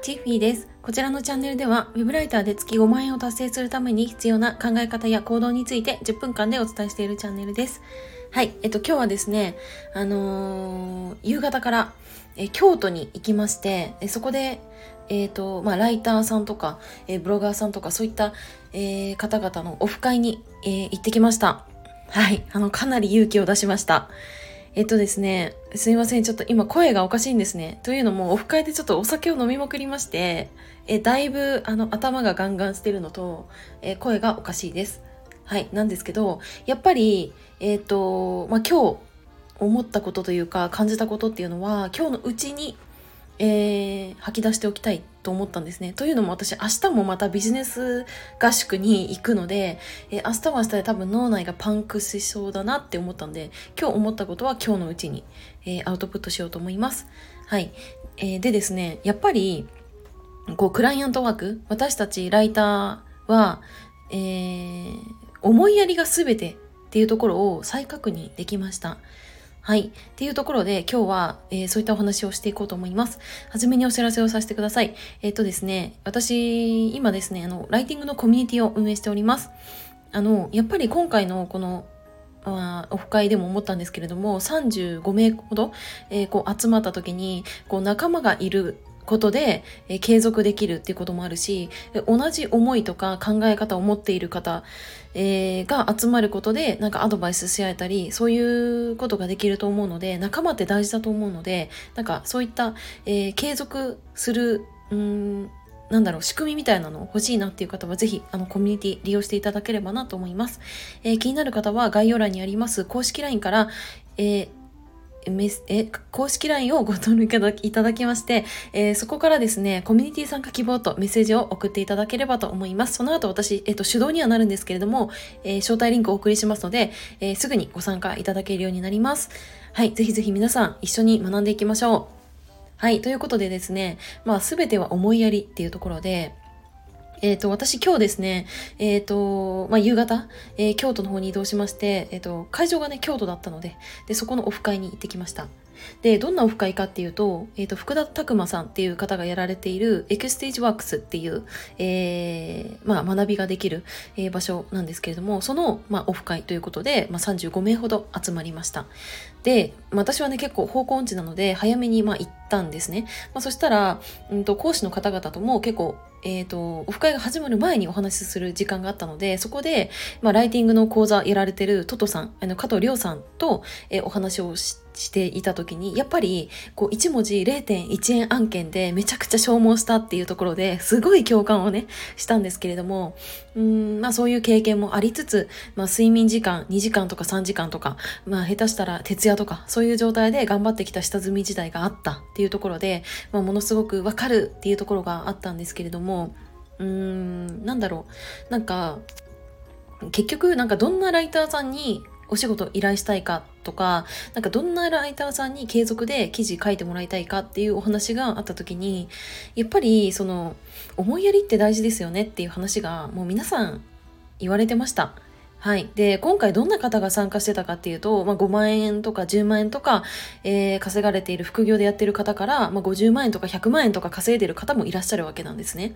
チッフィーです。こちらのチャンネルでは、ウェブライターで月5万円を達成するために必要な考え方や行動について10分間でお伝えしているチャンネルです。はい。えっと、今日はですね、あのー、夕方から、え京都に行きまして、えそこで、えっ、ー、と、まあ、ライターさんとか、え、ブロガーさんとか、そういった、えー、方々のオフ会に、え行ってきました。はい。あの、かなり勇気を出しました。えっとですね、すいません。ちょっと今声がおかしいんですね。というのも、オフ会でちょっとお酒を飲みまくりまして、え、だいぶ、あの、頭がガンガンしてるのと、え、声がおかしいです。はい。なんですけど、やっぱり、えっ、と、まあ、今日思ったことというか、感じたことっていうのは、今日のうちに、えー、吐き出しておきたいと思ったんですね。というのも私明日もまたビジネス合宿に行くので、えー、明日は明日で多分脳内がパンクしそうだなって思ったんで、今日思ったことは今日のうちに、えー、アウトプットしようと思います。はい。えー、でですね、やっぱり、こう、クライアントワーク、私たちライターは、えー、思いやりが全てっていうところを再確認できました。はい。っていうところで今日は、えー、そういったお話をしていこうと思います。はじめにお知らせをさせてください。えっ、とですね、私、今ですね、あの、ライティングのコミュニティを運営しております。あの、やっぱり今回のこの、あオフ会でも思ったんですけれども、35名ほど、えー、こう集まった時に、こう仲間がいることで、え、継続できるっていうこともあるし、同じ思いとか考え方を持っている方、えー、が集まることで、なんかアドバイスし合えたり、そういうことができると思うので、仲間って大事だと思うので、なんかそういった、えー、継続する、うんなんだろう、仕組みみたいなの欲しいなっていう方は、ぜひ、あの、コミュニティ利用していただければなと思います。えー、気になる方は、概要欄にあります公式 LINE から、えーメスえ公式 LINE をご登録いただきまして、えー、そこからですね、コミュニティ参加希望とメッセージを送っていただければと思います。その後私、えっ、ー、と、手動にはなるんですけれども、えー、招待リンクをお送りしますので、えー、すぐにご参加いただけるようになります。はい、ぜひぜひ皆さん一緒に学んでいきましょう。はい、ということでですね、まあ、すべては思いやりっていうところで、えっ、ー、と、私今日ですね、えっ、ー、と、まあ、夕方、えー、京都の方に移動しまして、えっ、と、会場がね、京都だったので、で、そこのオフ会に行ってきました。で、どんなオフ会かっていうと、えっ、と、福田拓馬さんっていう方がやられているエクステージワークスっていう、えまあ、学びができる、え場所なんですけれども、その、まあ、オフ会ということで、まあ、35名ほど集まりました。で、私はね、結構方向音痴なので、早めに、まあ、行ったんですね。まあ、そしたら、うんと、講師の方々とも結構、えっ、ー、と、オフ会が始まる前にお話しする時間があったので、そこで、まあ、ライティングの講座やられてるトトさん、あの、加藤亮さんと、えー、お話をして、していた時に、やっぱり、こう、1文字0.1円案件でめちゃくちゃ消耗したっていうところですごい共感をね、したんですけれども、うん、まあそういう経験もありつつ、まあ睡眠時間2時間とか3時間とか、まあ下手したら徹夜とか、そういう状態で頑張ってきた下積み時代があったっていうところで、まあものすごくわかるっていうところがあったんですけれども、うん、なんだろう。なんか、結局なんかどんなライターさんにお仕事依頼したいかとか、なんかどんなライターさんに継続で記事書いてもらいたいかっていうお話があった時に、やっぱりその思いやりって大事ですよねっていう話がもう皆さん言われてました。はい。で、今回どんな方が参加してたかっていうと、まあ、5万円とか10万円とか、えー、稼がれている副業でやってる方から、まあ、50万円とか100万円とか稼いでる方もいらっしゃるわけなんですね。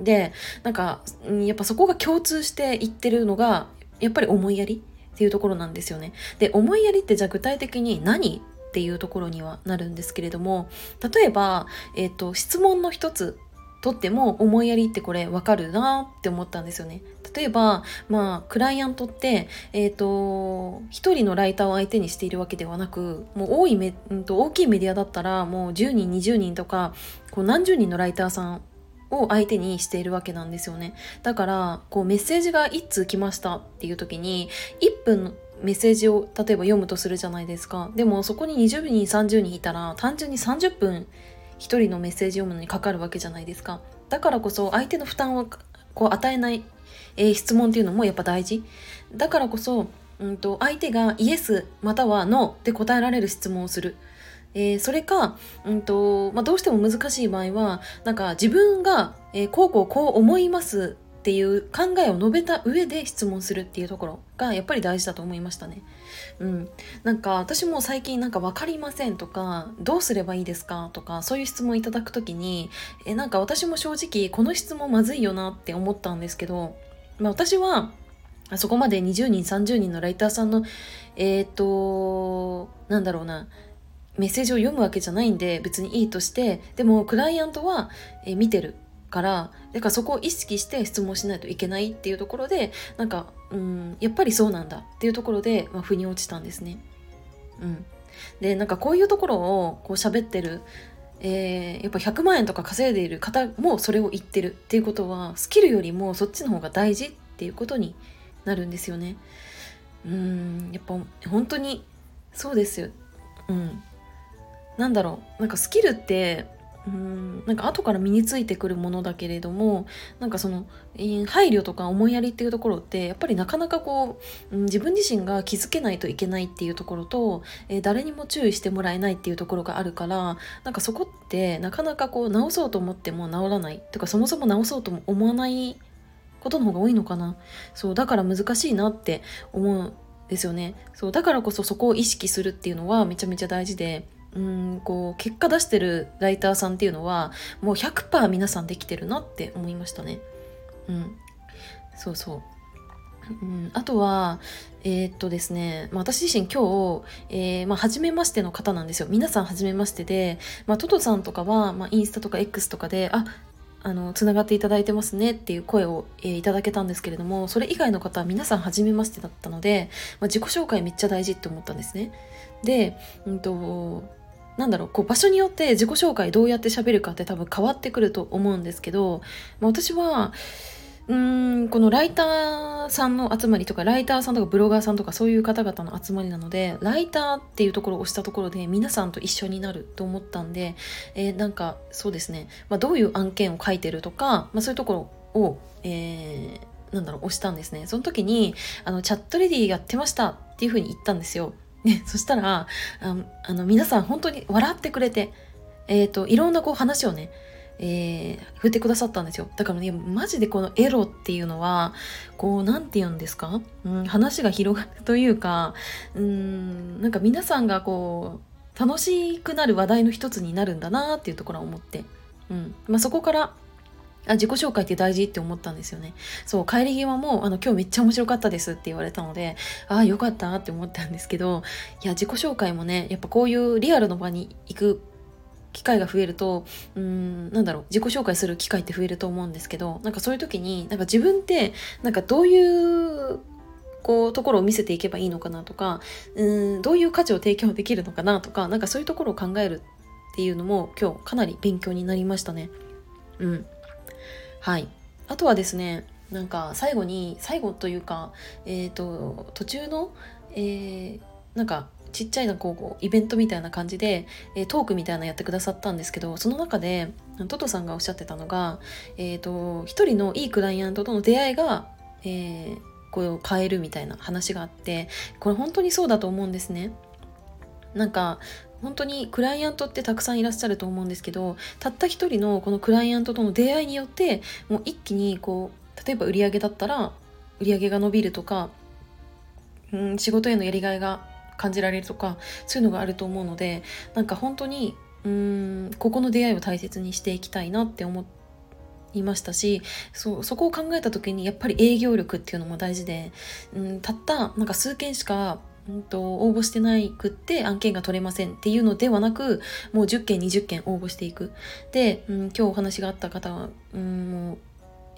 で、なんか、やっぱそこが共通して言ってるのが、やっぱり思いやり。っていうところなんですよね。で、思いやりってじゃあ具体的に何っていうところにはなるんですけれども、例えば、えっ、ー、と、質問の一つとっても思いやりってこれわかるなって思ったんですよね。例えば、まあ、クライアントって、えっ、ー、と、一人のライターを相手にしているわけではなく、もう多いめ、うんと、大きいメディアだったら、もう10人、20人とか、こう何十人のライターさんを相手にしているわけなんですよね。だから、こうメッセージが1通来ましたっていう時に、1分のメッセージを例えば読むとするじゃないですか。でもそこに20人、30人いたら、単純に30分1人のメッセージ読むのにかかるわけじゃないですか。だからこそ相手の負担をこう与えない、えー、質問っていうのもやっぱ大事。だからこそ、うんと、相手がイエスまたはノーで答えられる質問をする。えー、それか、うんとまあ、どうしても難しい場合はなんか自分が、えー、こうこうこう思いますっていう考えを述べた上で質問するっていうところがやっぱり大事だと思いましたね。うん、なんか私も最近なんか分かりませんとかどうすればいいですかとかそういう質問いただく時にえなんか私も正直この質問まずいよなって思ったんですけど、まあ、私はそこまで20人30人のライターさんのえっ、ー、となんだろうなメッセージを読むわけじゃないんで別にいいとしてでもクライアントは、え見てるからだからそこを意識して質問しないといけないっていうところでなんかうんやっぱりそうなんだっていうところで、まあ、腑に落ちたんですね。うん、でなんかこういうところをこう喋ってるえー、やっぱ100万円とか稼いでいる方もそれを言ってるっていうことはスキルよりもそっちの方が大事っていうことになるんですよね。うんやっぱ本当にそうですよ。うん。なんだろうなんかスキルってうんなんか後から身についてくるものだけれどもなんかその、えー、配慮とか思いやりっていうところってやっぱりなかなかこう、うん、自分自身が気づけないといけないっていうところと、えー、誰にも注意してもらえないっていうところがあるからなんかそこってなかなかこう直そうと思っても直らないとかそもそも直そうとも思わないことの方が多いのかな。そうだから難しいなって思うんですよね。そうだからこそそこを意識するっていうのはめちゃめちゃ大事でうんこう結果出してるライターさんっていうのはもう100%皆さんできてるなって思いましたね。うん、そうそううん、あとは、えー、っとですね、まあ、私自身今日、えー、まあ、初めましての方なんですよ。皆さん初めましてで、まあ、トトさんとかは、まあ、インスタとか X とかで、あ、あの、つながっていただいてますねっていう声を、えー、いただけたんですけれども、それ以外の方は皆さん初めましてだったので、まあ、自己紹介めっちゃ大事って思ったんですね。で、うんと、なんだろうこう場所によって自己紹介どうやって喋るかって多分変わってくると思うんですけど、まあ、私はうーんこのライターさんの集まりとかライターさんとかブロガーさんとかそういう方々の集まりなのでライターっていうところを押したところで皆さんと一緒になると思ったんで、えー、なんかそうですね、まあ、どういう案件を書いてるとか、まあ、そういうところを、えー、なんだろう押したんですね。その時にあのチャットレディやってましたっていうふうに言ったんですよ。ね、そしたら、あの、皆さん本当に笑ってくれて、えっ、ー、と、いろんなこう話をね、えー、振ってくださったんですよ。だからね、マジでこのエロっていうのは、こう、なんて言うんですか、うん、話が広がるというか、うん、なんか皆さんがこう、楽しくなる話題の一つになるんだなっていうところは思って、うん。まあ、そこから、あ自己紹介って大事って思ったんですよね。そう、帰り際も、あの、今日めっちゃ面白かったですって言われたので、ああ、よかったって思ったんですけど、いや、自己紹介もね、やっぱこういうリアルの場に行く機会が増えると、うん、なんだろう、自己紹介する機会って増えると思うんですけど、なんかそういう時に、なんか自分って、なんかどういうこうところを見せていけばいいのかなとかうんどういう価値を提供できるのかなとかなんかそういうところを考えるっていうのも今日かなり勉強になりましたね。うんはいあとはですねなんか最後に最後というかえっ、ー、と途中のえー、なんかちっちゃいなこうイベントみたいな感じで、えー、トークみたいなやってくださったんですけどその中でトトさんがおっしゃってたのが、えーと、一人のいいクライアントとの出会いが、えー、こう変えるみたいな話があってこれ本当にそうだと思うんですね。なんか本当にクライアントってたくさんいらっしゃると思うんですけどたった一人のこのクライアントとの出会いによってもう一気にこう例えば売り上げだったら売り上げが伸びるとか、うん、仕事へのやりがいが感じられるとかそういうのがあると思うのでなんか本当にうんここの出会いを大切にしていきたいなって思いましたしそうそこを考えた時にやっぱり営業力っていうのも大事で、うん、たったなんか数件しかんと、応募してないくって案件が取れませんっていうのではなくもう10件20件応募していく。で、うん、今日お話があった方は、うん、もう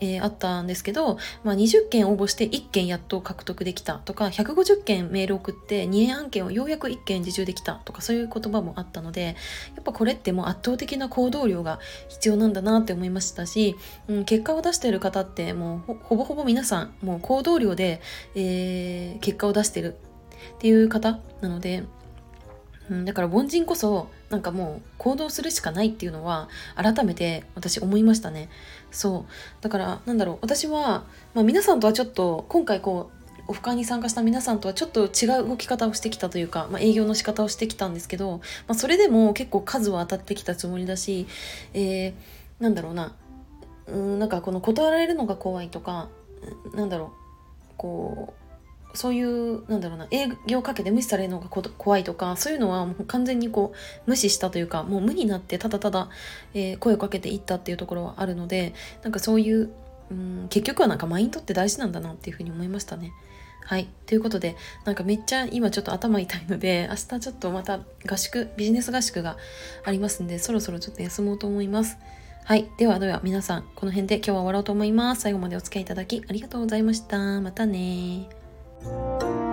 えー、あったんですけど、まあ、20件応募して1件やっと獲得できたとか150件メール送って2円案件をようやく1件受注できたとかそういう言葉もあったのでやっぱこれってもう圧倒的な行動量が必要なんだなって思いましたし、うん、結果を出している方ってもうほぼほぼ皆さんもう行動量で、えー、結果を出してるっていう方なので、うん、だから凡人こそなんかもう行動するしかないっていうのは改めて私思いましたね。そう。だからなんだろう私は、まあ、皆さんとはちょっと今回こうオフ会に参加した皆さんとはちょっと違う動き方をしてきたというか、まあ、営業の仕方をしてきたんですけど、まあ、それでも結構数は当たってきたつもりだし、えー、なんだろうなうんなんかこの断られるのが怖いとかなんだろうこうそういうなんだろうな営業かけて無視されるのが怖いとかそういうのはもう完全にこう無視したというかもう無になってただただ、えー、声をかけていったっていうところはあるのでなんかそういううん結局はなんかマインドって大事なんだなっていうふうに思いましたね。はい。ということで、なんかめっちゃ今ちょっと頭痛いので、明日ちょっとまた合宿、ビジネス合宿がありますんで、そろそろちょっと休もうと思います。はい。ではでは皆さん、この辺で今日は終わろうと思います。最後までお付き合いいただきありがとうございました。またね嗯。